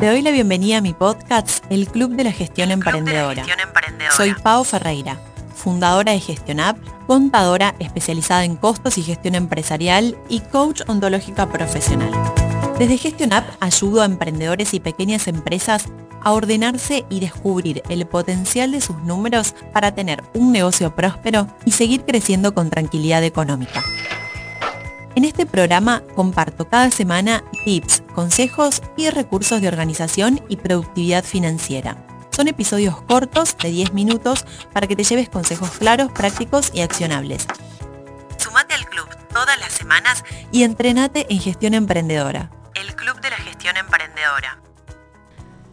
Te doy la bienvenida a mi podcast, El Club de la Gestión, Emprendedora. Soy Pau Ferreira, fundadora de GestionApp, contadora especializada en costos y gestión empresarial y coach ontológica profesional. Desde GestionApp ayudo a emprendedores y pequeñas empresas a ordenarse y descubrir el potencial de sus números para tener un negocio próspero y seguir creciendo con tranquilidad económica. En este programa comparto cada semana tips, consejos y recursos de organización y productividad financiera. Son episodios cortos de 10 minutos para que te lleves consejos claros, prácticos y accionables. Sumate al club todas las semanas y entrenate en gestión emprendedora. El Club de la Gestión Emprendedora.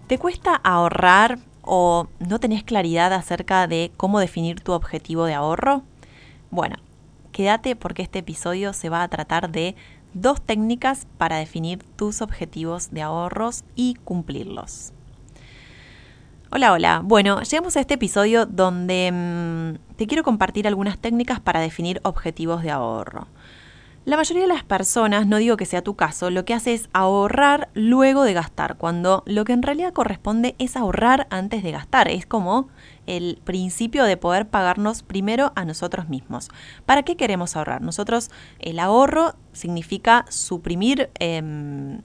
¿Te cuesta ahorrar o no tenés claridad acerca de cómo definir tu objetivo de ahorro? Bueno, quédate porque este episodio se va a tratar de dos técnicas para definir tus objetivos de ahorros y cumplirlos. Hola, hola. Bueno, llegamos a este episodio donde mm, te quiero compartir algunas técnicas para definir objetivos de ahorro. La mayoría de las personas, no digo que sea tu caso, lo que hace es ahorrar luego de gastar, cuando lo que en realidad corresponde es ahorrar antes de gastar. Es como el principio de poder pagarnos primero a nosotros mismos. ¿Para qué queremos ahorrar? Nosotros, el ahorro significa suprimir... Em,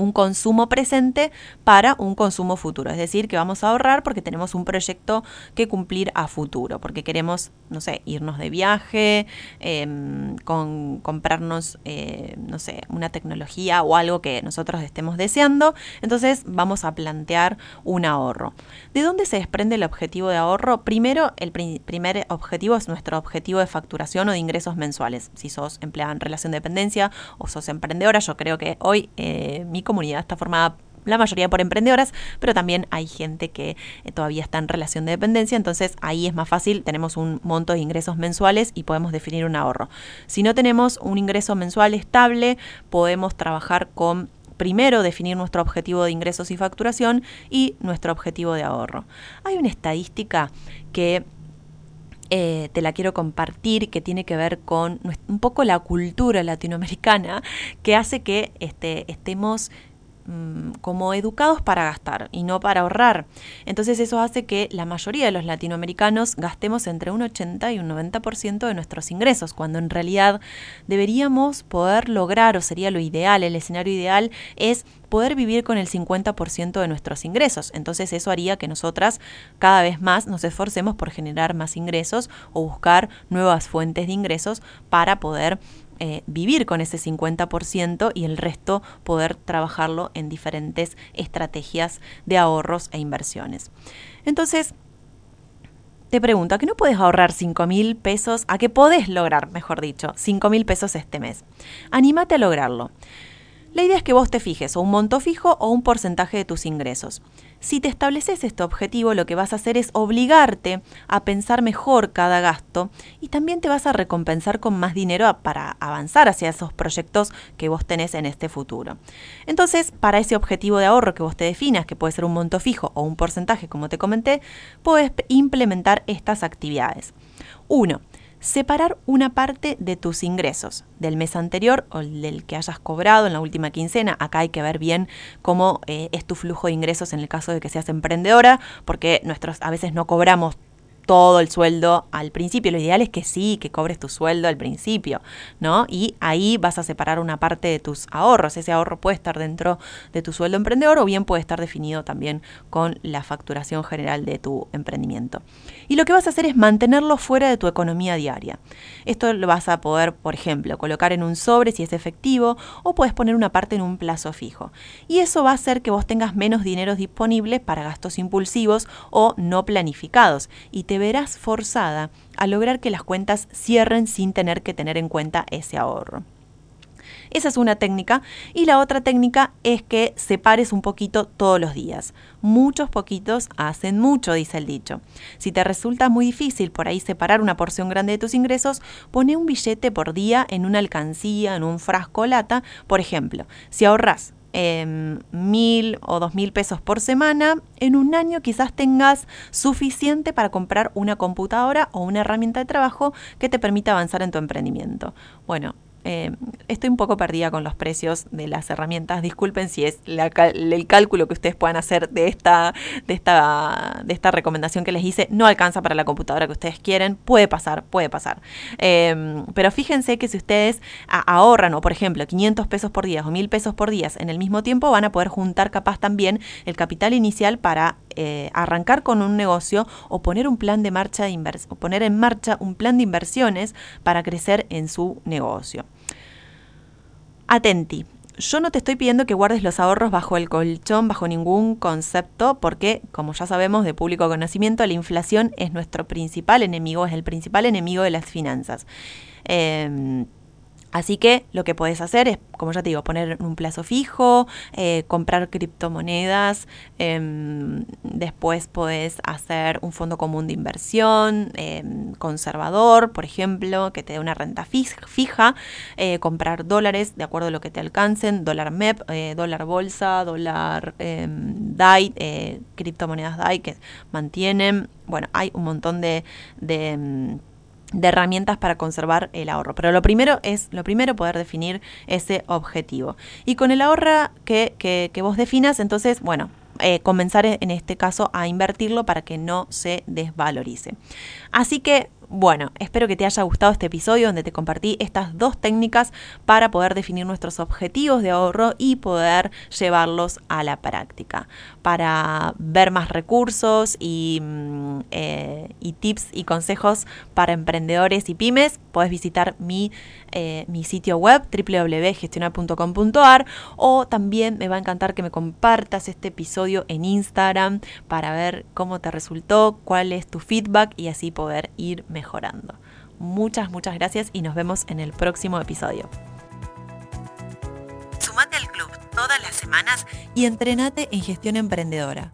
un consumo presente para un consumo futuro. Es decir, que vamos a ahorrar porque tenemos un proyecto que cumplir a futuro, porque queremos, no sé, irnos de viaje, em, con, comprarnos, eh, no sé, una tecnología o algo que nosotros estemos deseando. Entonces vamos a plantear un ahorro. ¿De dónde se desprende el objetivo de ahorro? Primero, el primer objetivo es nuestro objetivo de facturación o de ingresos mensuales. Si sos empleada en relación de dependencia o sos emprendedora, yo creo que hoy eh, mi comunidad está formada la mayoría por emprendedoras, pero también hay gente que eh, todavía está en relación de dependencia, entonces ahí es más fácil, tenemos un monto de ingresos mensuales y podemos definir un ahorro. Si no tenemos un ingreso mensual estable, podemos trabajar con primero definir nuestro objetivo de ingresos y facturación y nuestro objetivo de ahorro. Hay una estadística que eh, te la quiero compartir, que tiene que ver con un poco la cultura latinoamericana, que hace que este, estemos Mm, como educados para gastar y no para ahorrar. Entonces eso hace que la mayoría de los latinoamericanos gastemos entre un 80 y un 90% de nuestros ingresos, cuando en realidad deberíamos poder lograr, o sería lo ideal, el escenario ideal es poder vivir con el 50% de nuestros ingresos. Entonces eso haría que nosotras cada vez más nos esforcemos por generar más ingresos o buscar nuevas fuentes de ingresos para poder eh, vivir con ese 50% y el resto poder trabajarlo en diferentes estrategias de ahorros e inversiones. Entonces, te pregunto, ¿a qué no puedes ahorrar 5 mil pesos? ¿A qué podés lograr, mejor dicho, 5 mil pesos este mes? Anímate a lograrlo. La idea es que vos te fijes o un monto fijo o un porcentaje de tus ingresos. Si te estableces este objetivo, lo que vas a hacer es obligarte a pensar mejor cada gasto y también te vas a recompensar con más dinero para avanzar hacia esos proyectos que vos tenés en este futuro. Entonces, para ese objetivo de ahorro que vos te definas, que puede ser un monto fijo o un porcentaje, como te comenté, puedes implementar estas actividades. 1 separar una parte de tus ingresos del mes anterior o del que hayas cobrado en la última quincena. Acá hay que ver bien cómo eh, es tu flujo de ingresos en el caso de que seas emprendedora, porque nuestros a veces no cobramos todo el sueldo al principio. Lo ideal es que sí, que cobres tu sueldo al principio, ¿no? Y ahí vas a separar una parte de tus ahorros. Ese ahorro puede estar dentro de tu sueldo emprendedor o bien puede estar definido también con la facturación general de tu emprendimiento. Y lo que vas a hacer es mantenerlo fuera de tu economía diaria. Esto lo vas a poder, por ejemplo, colocar en un sobre si es efectivo o puedes poner una parte en un plazo fijo. Y eso va a hacer que vos tengas menos dinero disponible para gastos impulsivos o no planificados y te verás forzada a lograr que las cuentas cierren sin tener que tener en cuenta ese ahorro. Esa es una técnica. Y la otra técnica es que separes un poquito todos los días. Muchos poquitos hacen mucho, dice el dicho. Si te resulta muy difícil por ahí separar una porción grande de tus ingresos, pone un billete por día en una alcancía, en un frasco lata. Por ejemplo, si ahorras Em, mil o dos mil pesos por semana, en un año quizás tengas suficiente para comprar una computadora o una herramienta de trabajo que te permita avanzar en tu emprendimiento. Bueno, eh, estoy un poco perdida con los precios de las herramientas. Disculpen si es el cálculo que ustedes puedan hacer de esta, de, esta, de esta recomendación que les hice. No alcanza para la computadora que ustedes quieren. Puede pasar, puede pasar. Em, pero fíjense que si ustedes ahorran, o por ejemplo, 500 pesos por día o 1000 pesos por día en el mismo tiempo, van a poder juntar capaz también el capital inicial para eh, arrancar con un negocio o poner un plan de marcha de o poner en marcha un plan de inversiones para crecer en su negocio. Atenti, yo no te estoy pidiendo que guardes los ahorros bajo el colchón, bajo ningún concepto, porque, como ya sabemos de público conocimiento, la inflación es nuestro principal enemigo, es el principal enemigo de las finanzas. Em, Así que lo que puedes hacer es, como ya te digo, poner un plazo fijo, eh, comprar criptomonedas, em, después puedes hacer un fondo común de inversión, em, conservador, por ejemplo, que te dé una renta fija, eh, comprar dólares de acuerdo a lo que te alcancen, dólar MEP, eh, dólar bolsa, dólar em, DAI, criptomonedas DAI que mantienen, bueno, hay un montón de herramientas para conservar el ahorro. Pero lo primero es, lo primero, poder definir ese objetivo. Y con el ahorro que, que, que vos definas, entonces, bueno, eh, comenzar en este caso a invertirlo para que no se desvalorice. Así que bueno, espero que te haya gustado este episodio donde te compartí estas dos técnicas para poder definir nuestros objetivos de ahorro y poder llevarlos a la práctica. Para ver más recursos y, mm, eh, tips y consejos para emprendedores y pymes, puedes visitar mi, eh, mi sitio web www.gestionar.com.ar o también me va a encantar que me compartas este episodio en Instagram para ver cómo te resultó, cuál es tu feedback y así poder ir mejorando mejorando. Muchas, muchas gracias y nos vemos en el próximo episodio. Sumate al club todas las semanas y entrenate en gestión emprendedora.